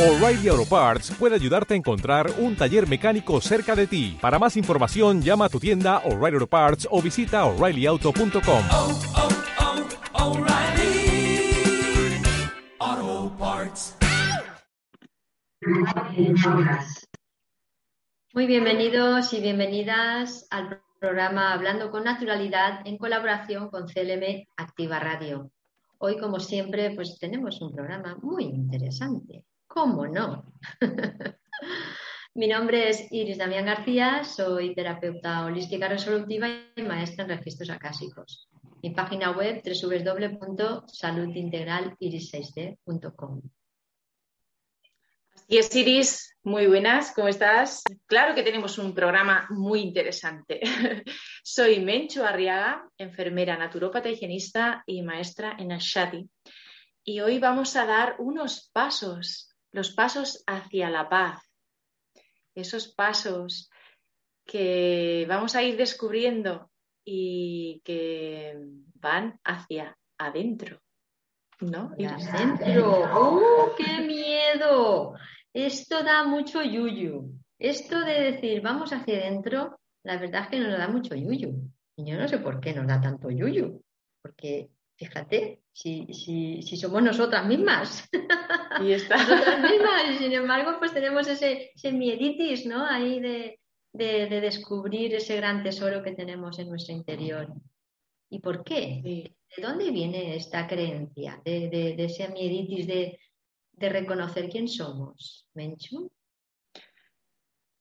O'Reilly Auto Parts puede ayudarte a encontrar un taller mecánico cerca de ti. Para más información, llama a tu tienda O'Reilly Auto Parts o visita oreillyauto.com. oh, oh, Parts. Muy bienvenidos y bienvenidas al programa Hablando con Naturalidad en colaboración con CLM Activa Radio. Hoy, como siempre, pues tenemos un programa muy interesante. ¿Cómo no? Mi nombre es Iris Damián García, soy terapeuta holística resolutiva y maestra en registros acásicos. Mi página web www.saludintegraliris6d.com. Y es Iris, muy buenas, ¿cómo estás? Claro que tenemos un programa muy interesante. Soy Menchu Arriaga, enfermera naturópata higienista y maestra en Ashati. Y hoy vamos a dar unos pasos, los pasos hacia la paz. Esos pasos que vamos a ir descubriendo y que van hacia adentro. ¿No? Hacia adentro. ¡Uh, qué miedo! Esto da mucho yuyu. Esto de decir vamos hacia adentro, la verdad es que nos da mucho yuyu. Y yo no sé por qué nos da tanto yuyu. Porque, fíjate, si, si, si somos nosotras mismas. Y está. nosotras mismas. Y sin embargo, pues tenemos ese, ese mieditis, ¿no? Ahí de, de, de descubrir ese gran tesoro que tenemos en nuestro interior. ¿Y por qué? Sí. ¿De dónde viene esta creencia de, de, de ese mieditis de, de reconocer quién somos? ¿Menchu?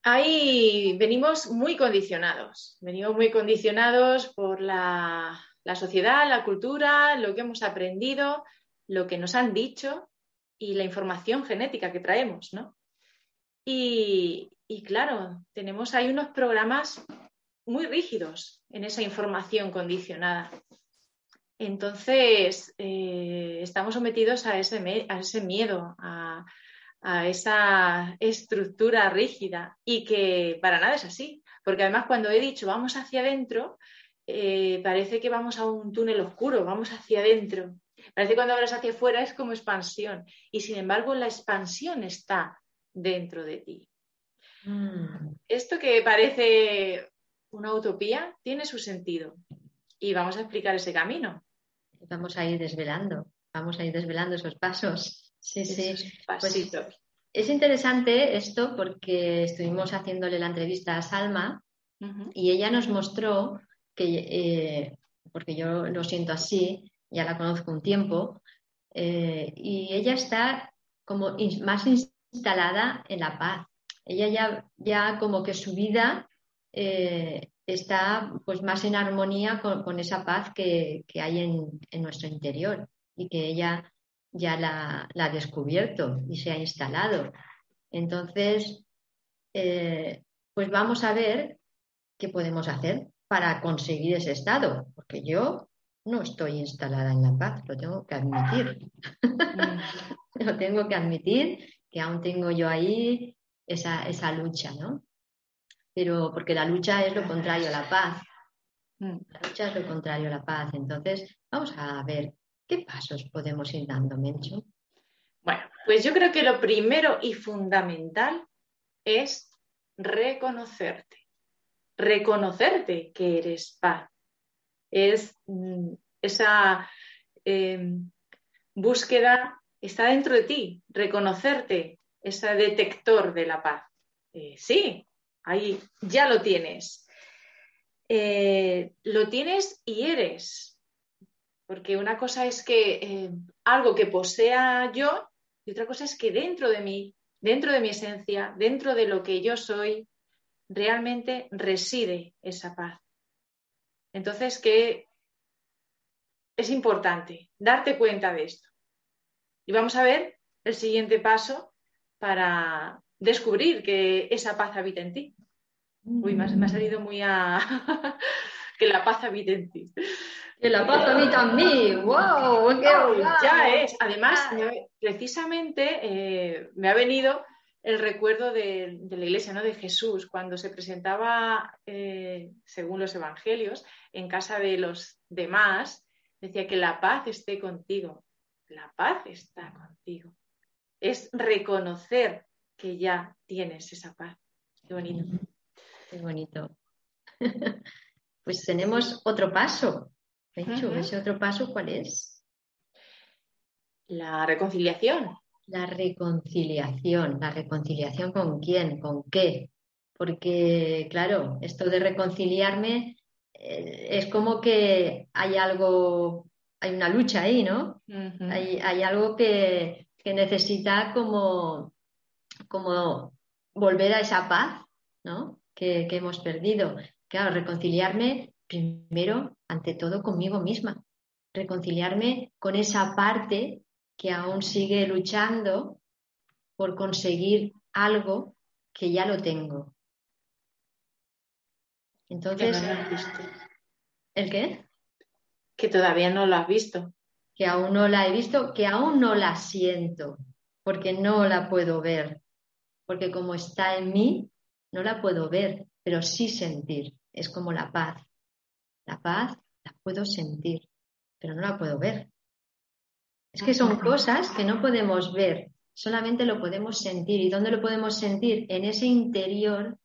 Ahí venimos muy condicionados, venimos muy condicionados por la, la, sociedad, la cultura, lo que hemos aprendido, lo que nos han dicho y la información genética que traemos, ¿no? Y, y claro, tenemos ahí unos programas muy rígidos en esa información condicionada. Entonces, eh, estamos sometidos a ese, a ese miedo, a, a, esa estructura rígida y que para nada es así. Porque además cuando he dicho vamos hacia adentro, eh, parece que vamos a un túnel oscuro, vamos hacia adentro. Parece que cuando hablas hacia afuera es como expansión y sin embargo la expansión está dentro de ti. Mm. Esto que parece una utopía tiene su sentido y vamos a explicar ese camino. Vamos a ir desvelando, vamos a ir desvelando esos pasos. Sí, sí. Esos pasitos. Pues es interesante esto porque estuvimos haciéndole la entrevista a Salma Uh -huh. y ella nos mostró eh, porque yo lo siento así, ya la conozco un tiempo, eh, y ella está como más instalada en la paz. Ella ya, ya como que su vida eh, está pues más en armonía con, esa paz que, que hay en, en, nuestro interior y que ella ya la, ha descubierto y se ha instalado. Entonces, pues vamos a ver qué podemos hacer para conseguir ese estado, porque yo no estoy instalada en la paz, lo tengo que admitir. lo tengo que admitir que aún tengo yo ahí esa, esa lucha, ¿no? pero porque la lucha es lo contrario a la paz. La lucha es lo contrario a la paz. Entonces, vamos a ver qué pasos podemos ir dando, Mencho. Bueno, pues yo creo que lo primero y fundamental es reconocerte. Reconocerte que eres paz. Es mm, esa eh, búsqueda, está dentro de ti, reconocerte, ese detector de la paz. Eh, sí, Ahí ya lo tienes. Eh, lo tienes y eres. Porque una cosa es que eh, algo que posea yo y otra cosa es que dentro de mí, dentro de mi esencia, dentro de lo que yo soy, realmente reside esa paz. Entonces, que es importante darte cuenta de esto. Y vamos a ver el siguiente paso para descubrir que esa paz habita en ti. Uy, me ha, me ha salido muy a... que la paz habita en ti. Que la paz habita en mí. ¡Wow! ¡Qué ya es. Además, me, precisamente eh, me ha venido el recuerdo de, de, la iglesia, ¿no? de Jesús, cuando se presentaba, eh, según los evangelios, en casa de los demás, decía que la paz esté contigo. La paz está contigo. es reconocer que ya tienes esa paz. Qué bonito. Qué bonito. pues tenemos otro paso. Ujú. ¿ese otro paso cuál es? La reconciliación. La reconciliación. ¿La reconciliación con quién? ¿Con qué? Porque, claro, esto de reconciliarme eh, es como que hay algo, hay una lucha ahí, ¿no? Hay, hay algo que, que necesita como, como volver a esa paz, ¿no? Que, que hemos perdido. Claro, reconciliarme primero, ante todo, conmigo misma. Reconciliarme con esa parte que aún sigue luchando por conseguir algo que ya lo tengo. Que Entonces, no lo has visto. ¿el qué? Que todavía no lo has visto. que aún no la he visto, que aún no la siento, porque no la puedo ver, porque como está en mí, no la puedo ver, pero sí sentir. Es como la paz. La paz la puedo sentir, pero no la puedo ver. Es que son cosas que no podemos ver, solamente lo podemos sentir. ¿Y dónde lo podemos sentir? En ese interior,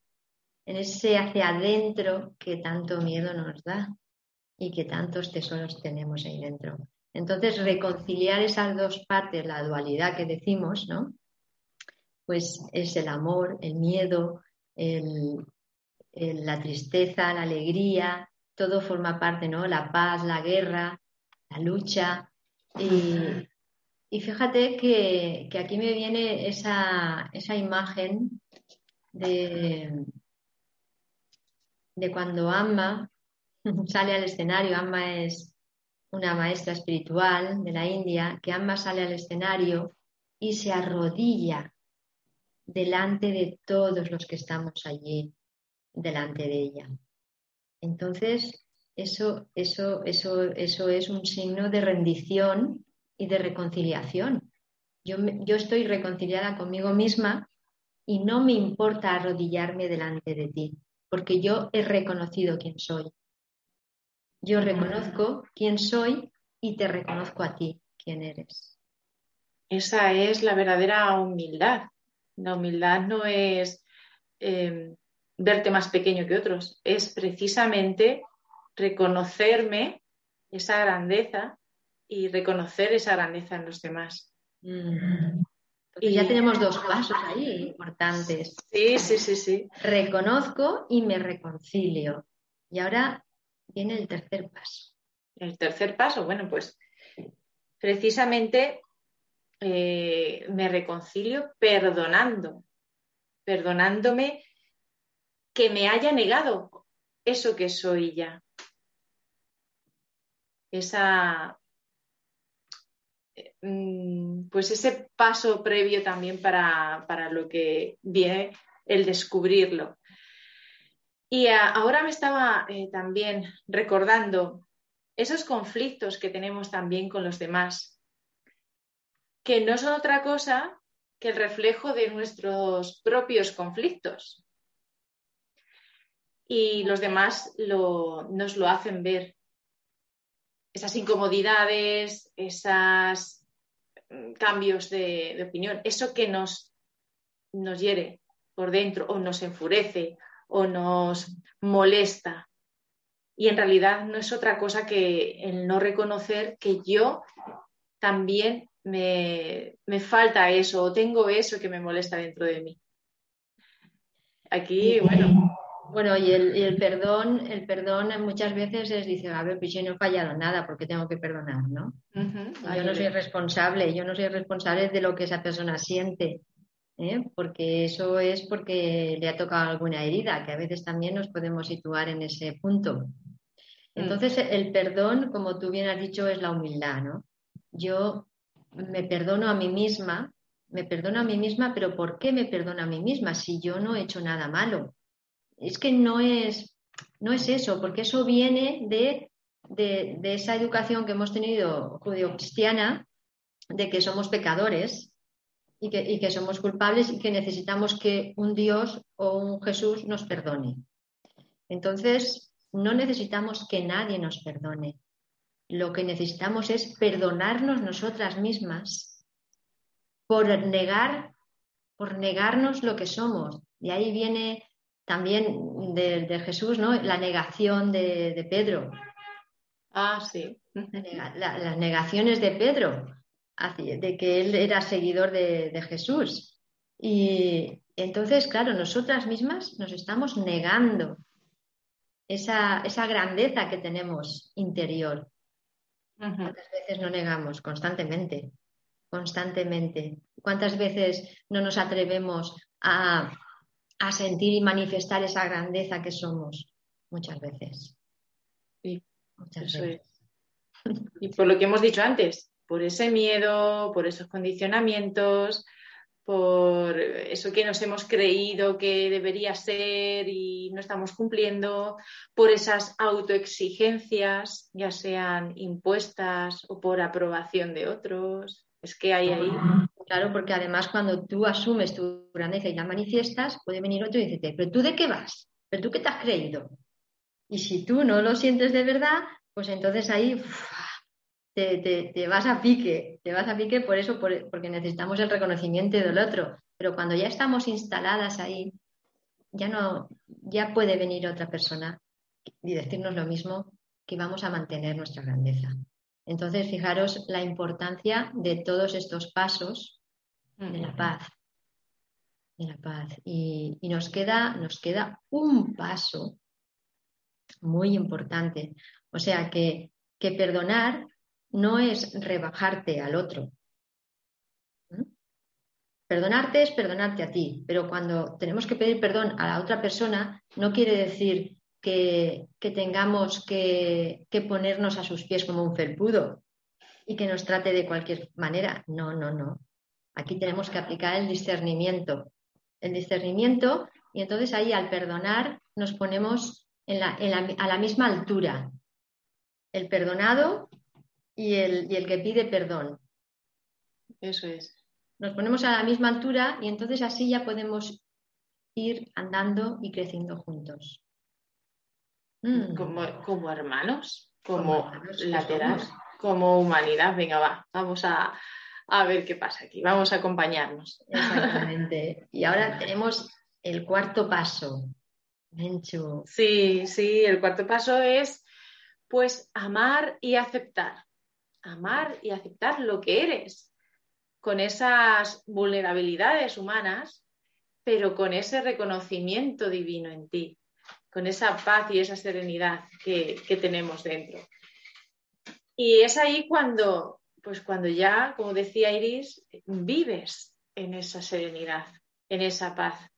en ese hacia adentro que tanto miedo nos da y que tantos tesoros tenemos ahí dentro. Entonces, reconciliar esas dos partes, la dualidad que decimos, ¿no? Pues es el amor, el miedo, el- el- la tristeza, la alegría, todo forma parte, ¿no? La paz, la guerra, la lucha. Y, fíjate que, que aquí me viene esa, esa imagen de, de cuando Amma sale al escenario. Amma es una maestra espiritual de la India, que Amma sale al escenario y se arrodilla delante de todos los que estamos allí, delante de ella. Entonces, eso, eso, eso, eso es un signo de rendición y de reconciliación. Yo, yo estoy reconciliada conmigo misma y no me importa arrodillarme delante de ti, porque yo he reconocido quién soy. Yo reconozco quién soy y te reconozco a ti quién eres. Esa es la verdadera humildad. La humildad no es eh, verte más pequeño que otros, es precisamente reconocerme esa grandeza y reconocer esa grandeza en los demás. Mm. Entonces ya Y- tenemos dos pasos ahí importantes. Sí, sí, sí, sí. Reconozco y me reconcilio. Y ahora viene el tercer paso. El tercer paso, bueno, pues precisamente eh, me reconcilio perdonando, perdonándome que me haya negado eso que soy ya. Esa, eh, mm, pues ese paso previo también para, para lo que viene el descubrirlo. Y a- ahora me estaba eh, también recordando esos conflictos que tenemos también con los demás, que no son otra cosa que el reflejo de nuestros propios conflictos. Y los demás nos lo hacen ver. Esas incomodidades, esos cambios de, de opinión, eso que nos, nos hiere por dentro o nos enfurece o nos molesta. Y en realidad no es otra cosa que el no reconocer que yo también me, me falta eso o tengo eso que me molesta dentro de mí. Aquí, bueno, Bueno, y el, y el perdón, el perdón muchas veces es, dice, a ver, pues yo no he fallado nada, porque tengo que perdonar, ¿no? Yo no soy responsable, yo no soy responsable de lo que esa persona siente, ¿eh? porque eso es porque le ha tocado alguna herida, que a veces también nos podemos situar en ese punto. Entonces, el perdón, como tú bien has dicho, es la humildad, ¿no? Yo me perdono a mí misma, me perdono a mí misma, pero ¿por qué me perdono a mí misma si yo no he hecho nada malo? Es que no es, no es eso, porque eso viene de, de, esa educación que hemos tenido judio-cristiana, de que somos pecadores y que, y que somos culpables y que necesitamos que un Dios o un Jesús nos perdone. Entonces, no necesitamos que nadie nos perdone. Lo que necesitamos es perdonarnos nosotras mismas por negar, por negarnos lo que somos. Y ahí viene también de, Jesús, ¿no? La negación de, Pedro. Ah, sí. las negaciones de Pedro, de que él era seguidor de, Jesús. Y entonces, claro, nosotras mismas nos estamos negando esa, esa grandeza que tenemos interior. ¿Cuántas veces no negamos? Constantemente, constantemente. ¿Cuántas veces no nos atrevemos a, sentir y manifestar esa grandeza que somos? Muchas veces. Sí, Muchas veces. Y por lo que hemos dicho antes, por ese miedo, por esos condicionamientos, por eso que nos hemos creído que debería ser y no estamos cumpliendo, por esas autoexigencias, ya sean impuestas o por aprobación de otros. Es que hay ahí. Claro, porque además cuando tú asumes tu grandeza y la manifiestas, puede venir otro y decirte, pero tú de qué vas, pero tú qué te has creído. Y si tú no lo sientes de verdad, pues entonces ahí te, vas a pique, te vas a pique por eso, porque necesitamos el reconocimiento del otro. Pero cuando ya estamos instaladas ahí, ya no, ya puede venir otra persona y decirnos lo mismo que vamos a mantener nuestra grandeza. Entonces, fijaros la importancia de todos estos pasos de la paz. De la paz. Y, nos, queda, nos queda un paso muy importante. O sea que, que perdonar no es rebajarte al otro. ¿Mm? Perdonarte es perdonarte a ti, pero cuando tenemos que pedir perdón a la otra persona, no quiere decir que, tengamos que, ponernos a sus pies como un felpudo y que nos trate de cualquier manera. No, no, no. Aquí tenemos que aplicar el discernimiento. El discernimiento, y entonces ahí al perdonar nos ponemos a la misma altura. El perdonado y el, y el que pide perdón. Eso es. Nos ponemos a la misma altura y entonces así ya podemos ir andando y creciendo juntos. Mm. Como, hermanos, como, lateral, como humanidad. Venga, va, vamos a, a ver qué pasa aquí, vamos a acompañarnos. Exactamente. Y ahora tenemos el cuarto paso. Menchu. Sí, sí, el cuarto paso es pues amar y aceptar amar y aceptar lo que eres, con esas vulnerabilidades humanas, pero con ese reconocimiento divino en ti, con esa paz y esa serenidad que, tenemos dentro. Y es ahí cuando, pues cuando ya, como decía Iris, vives en esa serenidad, en esa paz,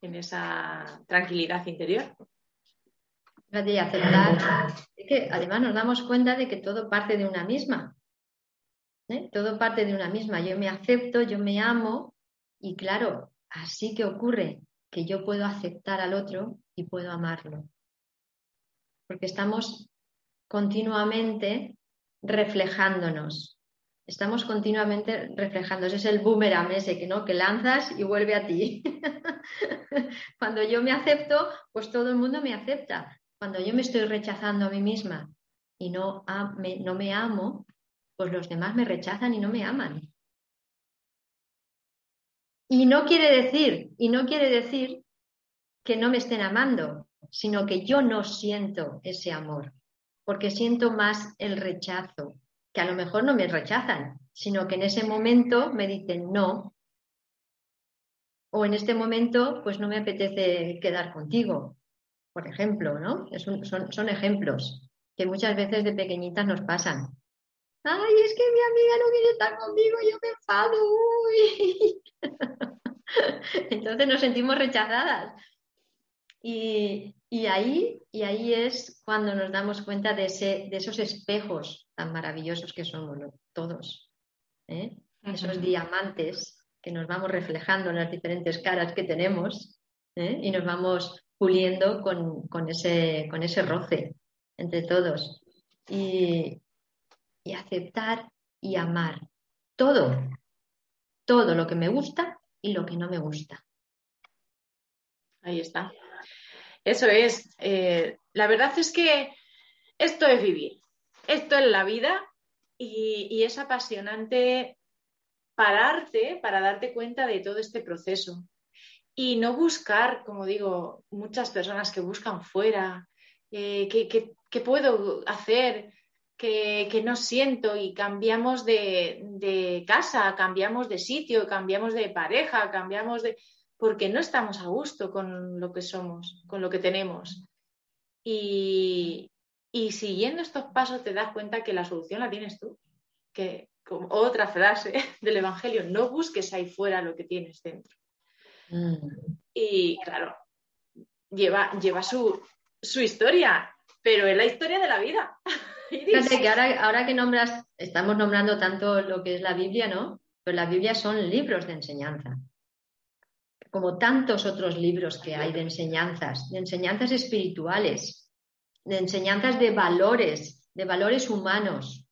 en esa tranquilidad interior y aceptar. Es que además nos damos cuenta de que todo parte de una misma. ¿eh? Todo parte de una misma. Yo me acepto, yo me amo y claro, así que ocurre que yo puedo aceptar al otro y puedo amarlo. Porque estamos continuamente reflejándonos. Estamos continuamente reflejándonos. Es el boomerang ese que, ¿no? que lanzas y vuelve a ti. Cuando yo me acepto, pues todo el mundo me acepta. Cuando yo me estoy rechazando a mí misma y no, me, no me amo, pues los demás me rechazan y no me aman. Y no quiere decir, y no quiere decir que no me estén amando, sino que yo no siento ese amor, porque siento más el rechazo, que a lo mejor no me rechazan, sino que en ese momento me dicen no, o en este momento pues no me apetece quedar contigo, por ejemplo, ¿no? son, ejemplos que muchas veces de pequeñitas nos pasan. Ay, es que mi amiga no quiere estar conmigo, yo me enfado. Entonces nos sentimos rechazadas. Y, ahí, y ahí es cuando nos damos cuenta de, ese, de esos espejos tan maravillosos que somos todos. ¿eh? Esos diamantes que nos vamos reflejando en las diferentes caras que tenemos ¿eh? y nos vamos puliendo con, ese, con ese roce entre todos. Y, aceptar y amar todo, todo lo que me gusta y lo que no me gusta. Ahí está. Eso es. Eh, la verdad es que esto es vivir, esto es la vida y, es apasionante pararte para darte cuenta de todo este proceso y no buscar, como digo, muchas personas que buscan fuera, eh, ¿qué, puedo hacer? Que, no siento y cambiamos de, de, casa, cambiamos de sitio, cambiamos de pareja, cambiamos de... porque no estamos a gusto con lo que somos, con lo que tenemos. Y, y siguiendo estos pasos te das cuenta que la solución la tienes tú. Que, como otra frase del Evangelio, no busques ahí fuera lo que tienes dentro. Mm. Y claro, lleva, lleva su, su, historia, pero es la historia de la vida. Fíjate que ahora, ahora que nombras, estamos nombrando tanto lo que es la Biblia, ¿no? Pero la Biblia son libros de enseñanza como tantos otros libros que hay de enseñanzas, de enseñanzas espirituales, de enseñanzas de valores, de valores humanos.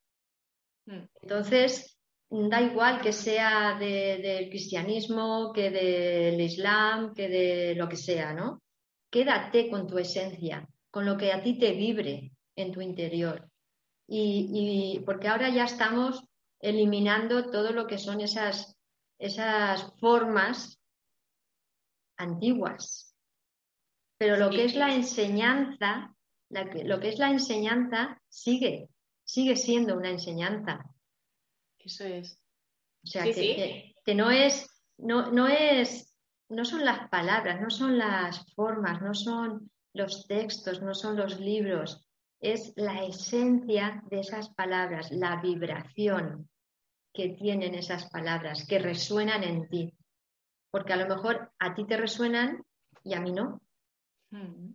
Hmm. Entonces, da igual que sea del cristianismo, que del islam, que de lo que sea, ¿no? Quédate con tu esencia, con lo que a ti te vibre en tu interior. Y, porque ahora ya estamos eliminando todo lo que son esas, esas formas antiguas. Pero lo que es la enseñanza lo que es la enseñanza sigue, sigue siendo una enseñanza. Eso es. O sea, que, no es, no, no es, no son las palabras, no son las formas, no son los textos, no son los libros, es la esencia de esas palabras, la vibración que tienen esas palabras, que resuenan en ti. Porque a lo mejor a ti te resuenan y a mí no. Mm.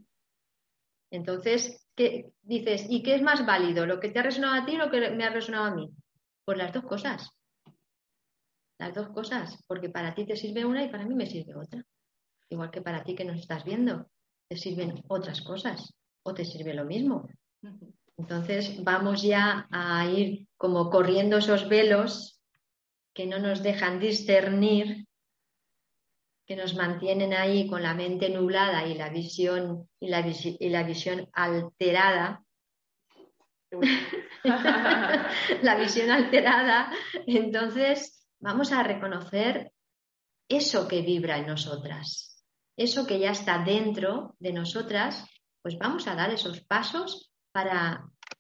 Entonces, ¿qué dices? ¿Y qué es más válido? ¿Lo que te ha resonado a ti o lo que me ha resonado a mí? Pues las dos cosas. Las dos cosas, porque para ti te sirve una y para mí me sirve otra. Igual que para ti que nos estás viendo, te sirven otras cosas o te sirve lo mismo. Entonces vamos ya a ir como corriendo esos velos que no nos dejan discernir que nos mantienen ahí con la mente nublada y la visión, y la, y la visión alterada. la visión alterada, entonces vamos a reconocer eso que vibra en nosotras, eso que ya está dentro de nosotras, pues vamos a dar esos pasos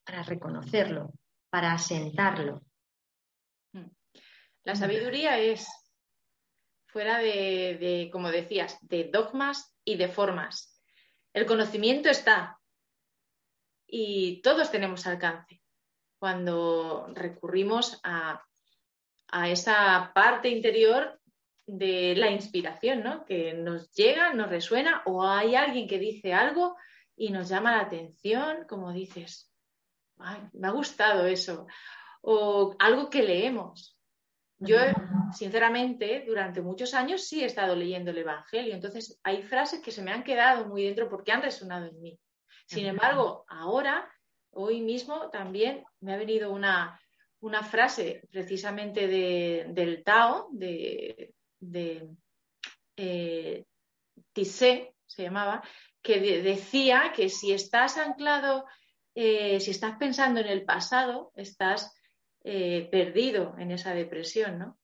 para, reconocerlo, para asentarlo. La sabiduría es fuera de, como decías, de dogmas y de formas. El conocimiento está y todos tenemos alcance cuando recurrimos a, esa parte interior de la inspiración, ¿no? Que nos llega, nos resuena o hay alguien que dice algo y nos llama la atención, como dices, me ha gustado eso, o algo que leemos, yo, sinceramente, durante muchos años sí he estado leyendo el Evangelio, entonces hay frases que se me han quedado muy dentro porque han resonado en mí. Sin embargo, ahora, hoy mismo, también me ha venido una, frase precisamente del Tao, de, de eh, Tissé, se llamaba, que decía que si estás anclado, eh, si estás pensando en el pasado, estás eh, perdido en esa depresión, ¿no?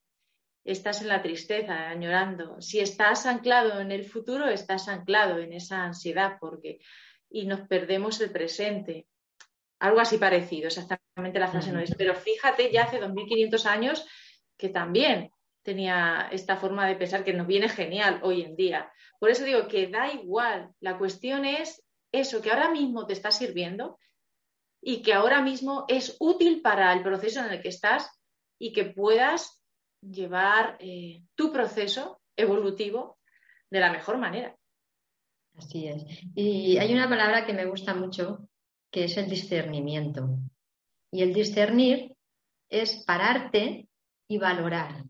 Estás en la tristeza, añorando. Si estás anclado en el futuro, estás anclado en esa ansiedad porque y nos perdemos el presente. Algo así parecido, exactamente la frase no es. Pero fíjate, ya hace 2500 años que también tenía esta forma de pensar que nos viene genial hoy en día. Por eso digo que da igual, la cuestión es eso que ahora mismo te está sirviendo, y que ahora mismo es útil para el proceso en el que estás y que puedas llevar eh, tu proceso evolutivo de la mejor manera. Así es. Y hay una palabra que me gusta mucho, que es el discernimiento. Y el discernir es pararte y valorar.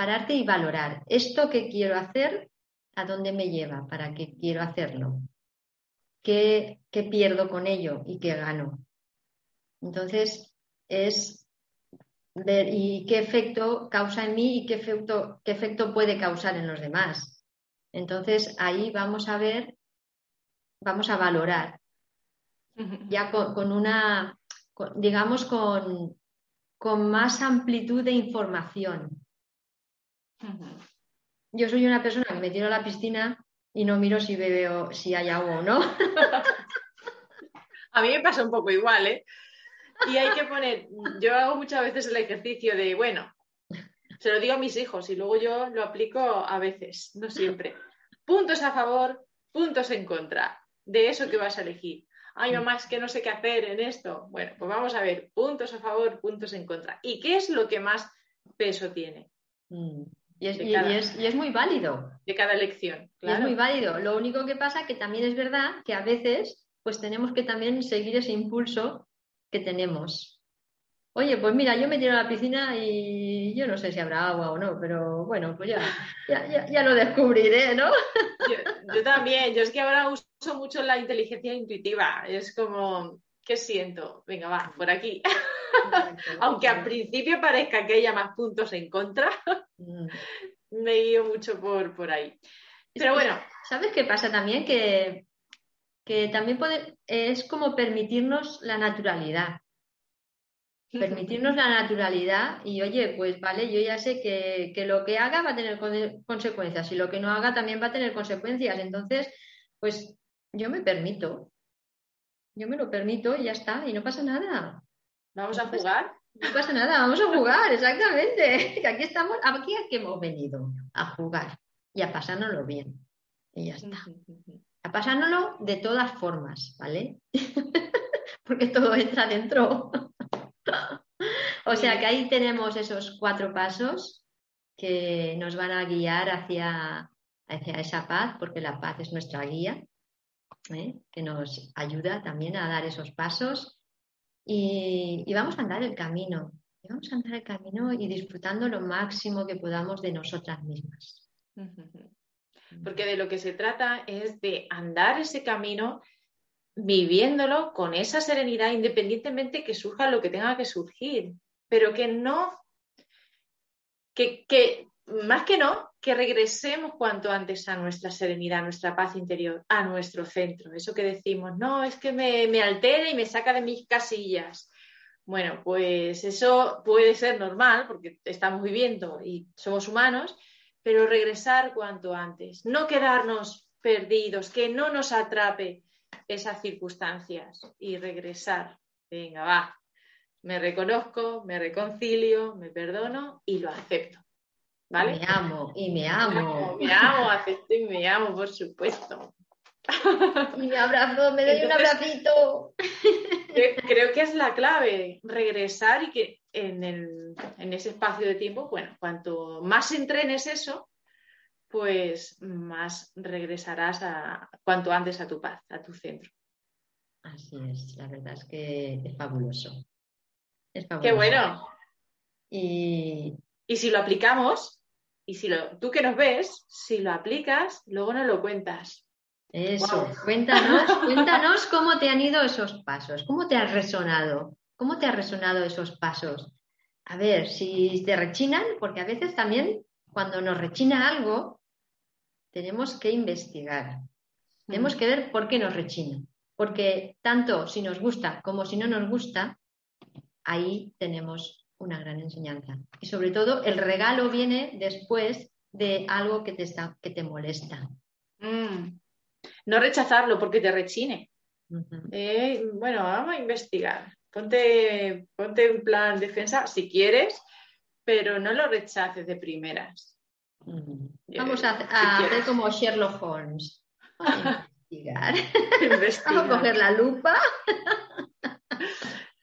Pararte y valorar. Esto que quiero hacer, ¿a dónde me lleva? ¿Para qué quiero hacerlo? qué, pierdo con ello y qué gano. Entonces, es ver y qué efecto causa en mí y qué efecto, qué efecto puede causar en los demás. Entonces, ahí vamos a ver, vamos a valorar, ya con, una, digamos, con, con más amplitud de información. Yo soy una persona que me tiro a la piscina y no miro si bebe o si hay agua o no. A mí me pasa un poco igual, ¿eh? Y hay que poner, yo hago muchas veces el ejercicio de, bueno, se lo digo a mis hijos y luego yo lo aplico a veces, no siempre. Puntos a favor, puntos en contra de eso que vas a elegir. Ay, mamá, es que no sé qué hacer en esto. Bueno, pues vamos a ver, puntos a favor, puntos en contra. ¿Y qué es lo que más peso tiene? Mm. Y es, y, es, y es, muy válido. De cada elección. Claro. Es muy válido. Lo único que pasa que también es verdad que a veces pues tenemos que también seguir ese impulso que tenemos. Oye, pues mira, yo me tiro a la piscina y yo no sé si habrá agua o no, pero bueno, pues ya, ya, ya, ya lo descubriré, ¿no? Yo, yo, también, yo es que ahora uso mucho la inteligencia intuitiva, es como, ¿qué siento? Venga, va, por aquí. Aunque al principio parezca que haya más puntos en contra, mm. me guío mucho por, por ahí. Pero bueno. ¿Sabes qué pasa también? Que que también puede, es como permitirnos la naturalidad. Permitirnos la naturalidad y oye, pues vale, yo ya sé que, que, lo que haga va a tener consecuencias y lo que no haga también va a tener consecuencias. Entonces, pues yo me permito. Yo me lo permito y ya está, y no pasa nada. ¿Vamos a jugar? No pasa nada, vamos a jugar, exactamente. Aquí estamos, aquí es que hemos venido a jugar y a pasárnoslo bien. Y ya está a pasándolo de todas formas, ¿vale? Porque todo entra dentro. o sea que ahí tenemos esos cuatro pasos que nos van a guiar hacia, hacia esa paz, porque la paz es nuestra guía, ¿eh? que nos ayuda también a dar esos pasos. Y, vamos a andar el camino, y vamos a andar el camino y disfrutando lo máximo que podamos de nosotras mismas. porque de lo que se trata es de andar ese camino viviéndolo con esa serenidad, independientemente que surja lo que tenga que surgir, pero que no, que más que no, que regresemos cuanto antes a nuestra serenidad, a nuestra paz interior, a nuestro centro. Eso que decimos, no, es que me, me altera y me saca de mis casillas. Bueno, pues eso puede ser normal porque estamos viviendo y somos humanos, pero regresar cuanto antes, no quedarnos perdidos, que no nos atrape esas circunstancias y regresar. Venga, va, me reconozco, me reconcilio, me perdono y lo acepto. ¿Vale? Me amo y me amo. Me amo, acepto y me amo, por supuesto. Y me abrazo, me doy Entonces, un abracito. Creo que es la clave, regresar y que en, el, en, ese espacio de tiempo, bueno, cuanto más entrenes eso, pues más regresarás a, cuanto antes a tu paz, a tu centro. Así es, la verdad es que es fabuloso. Es fabuloso. Qué bueno. Y... y si lo aplicamos, y si lo, tú que nos ves, si lo aplicas, luego nos lo cuentas. Eso, wow. cuéntanos, cuéntanos cómo te han ido esos pasos, cómo te has resonado, cómo te han resonado esos pasos. A ver, si te rechinan, porque a veces también cuando nos rechina algo, tenemos que investigar. Tenemos que ver por qué nos rechina. Porque tanto si nos gusta como si no nos gusta, ahí tenemos una gran enseñanza. Y sobre todo, el regalo viene después de algo que te, está, que te molesta. Mm. No rechazarlo porque te rechine. Uh -huh. eh, bueno, vamos a investigar. Ponte, ponte un plan defensa si quieres, pero no lo rechaces de primeras. Uh -huh. Vamos a, a si hacer como Sherlock Holmes. A investigar. investigar. Vamos a coger la lupa.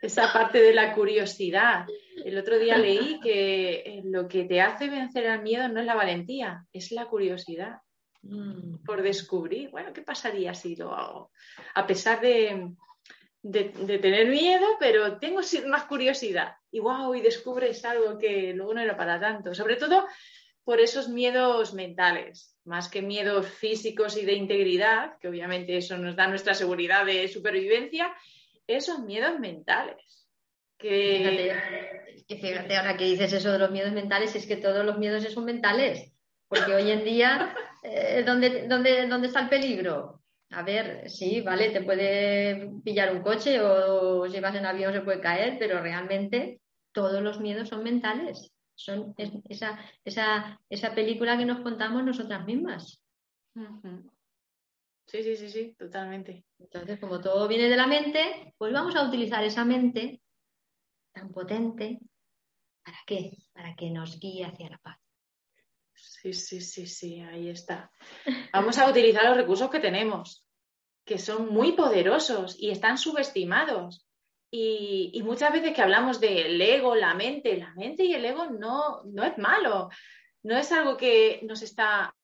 Esa parte de la curiosidad. El otro día leí que lo que te hace vencer al miedo no es la valentía, es la curiosidad por descubrir, bueno, ¿qué pasaría si lo hago? A pesar de, de, de, tener miedo, pero tengo más curiosidad y wow, y descubres algo que luego no era para tanto, sobre todo por esos miedos mentales, más que miedos físicos y de integridad, que obviamente eso nos da nuestra seguridad de supervivencia, esos miedos mentales. Que... Fíjate, fíjate, ahora que dices eso de los miedos mentales, es que todos los miedos son mentales, porque hoy en día eh, ¿dónde, dónde, ¿dónde está el peligro? A ver, sí, vale, te puede pillar un coche o si vas en avión se puede caer, pero realmente todos los miedos son mentales. Son esa, esa, esa película que nos contamos nosotras mismas. Sí, sí, sí, sí, totalmente. Entonces, como todo viene de la mente, pues vamos a utilizar esa mente tan potente. ¿Para qué? Para que nos guíe hacia la paz. Sí, sí, sí, sí, ahí está. Vamos a utilizar los recursos que tenemos, que son muy poderosos y están subestimados. Y, muchas veces que hablamos del ego, la mente, la mente y el ego no, no es malo, no es algo que nos está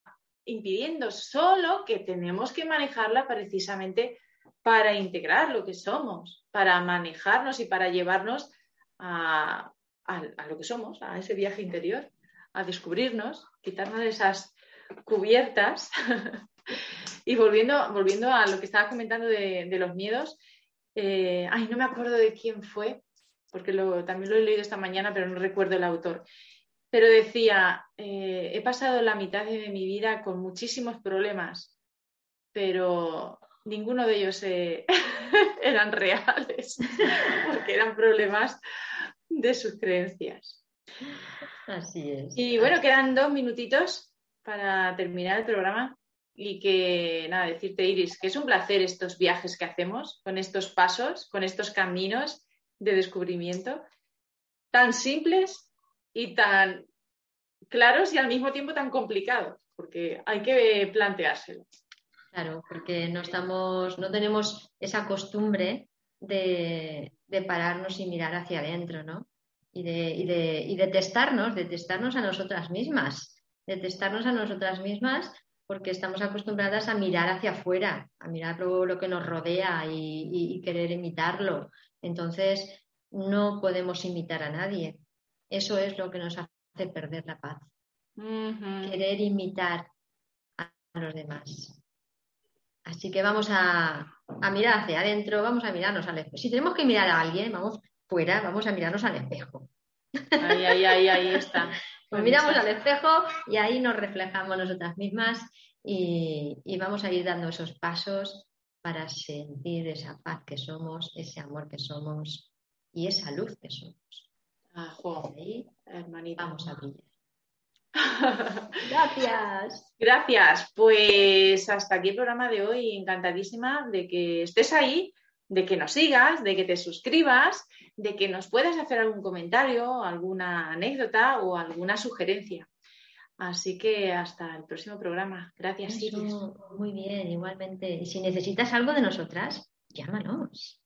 impidiendo, solo que tenemos que manejarla precisamente para integrar lo que somos, para manejarnos y para llevarnos a, a lo que somos, a ese viaje interior, a descubrirnos, quitarnos esas cubiertas. y volviendo, volviendo a lo que estaba comentando de, los miedos, eh, ay, no me acuerdo de quién fue, porque también lo he leído esta mañana, pero no recuerdo el autor. Pero decía, eh, he pasado la mitad de mi vida con muchísimos problemas, pero ninguno de ellos eh, eran reales, porque eran problemas de sus creencias. Así es. Y bueno, quedan dos minutitos para terminar el programa. Y que, nada, decirte, Iris, que es un placer estos viajes que hacemos, con estos pasos, con estos caminos de descubrimiento, tan simples y tan claros y al mismo tiempo tan complicados, porque hay que planteárselo. Claro, porque no estamos, no tenemos esa costumbre de, pararnos y mirar hacia adentro, ¿no? Y de, y de, y de testarnos, de testarnos a nosotras mismas, de testarnos a nosotras mismas porque estamos acostumbradas a mirar hacia afuera, a mirar lo, que nos rodea y, querer imitarlo. Entonces, no podemos imitar a nadie. Eso es lo que nos hace perder la paz. Querer imitar a los demás. Así que vamos a, mirar hacia adentro, vamos a mirarnos al espejo. Si tenemos que mirar a alguien, vamos fuera, vamos a mirarnos al espejo. Ahí, ahí, ahí, ahí está. Nos miramos al espejo y ahí nos reflejamos nosotras mismas y, vamos a ir dando esos pasos para sentir esa paz que somos, ese amor que somos y esa luz que somos. Ah, ahí hermanita. Vamos a brillar. Gracias. Gracias. Pues hasta aquí el programa de hoy. Encantadísima de que estés ahí, de que nos sigas, de que te suscribas de que nos puedas hacer algún comentario, alguna anécdota o alguna sugerencia. Así que hasta el próximo programa. Gracias, Iris. Muy bien, igualmente. Y si necesitas algo de nosotras, llámanos.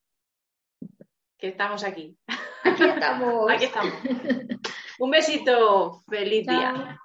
Que estamos aquí. Aquí estamos. aquí estamos. Un besito. Feliz día.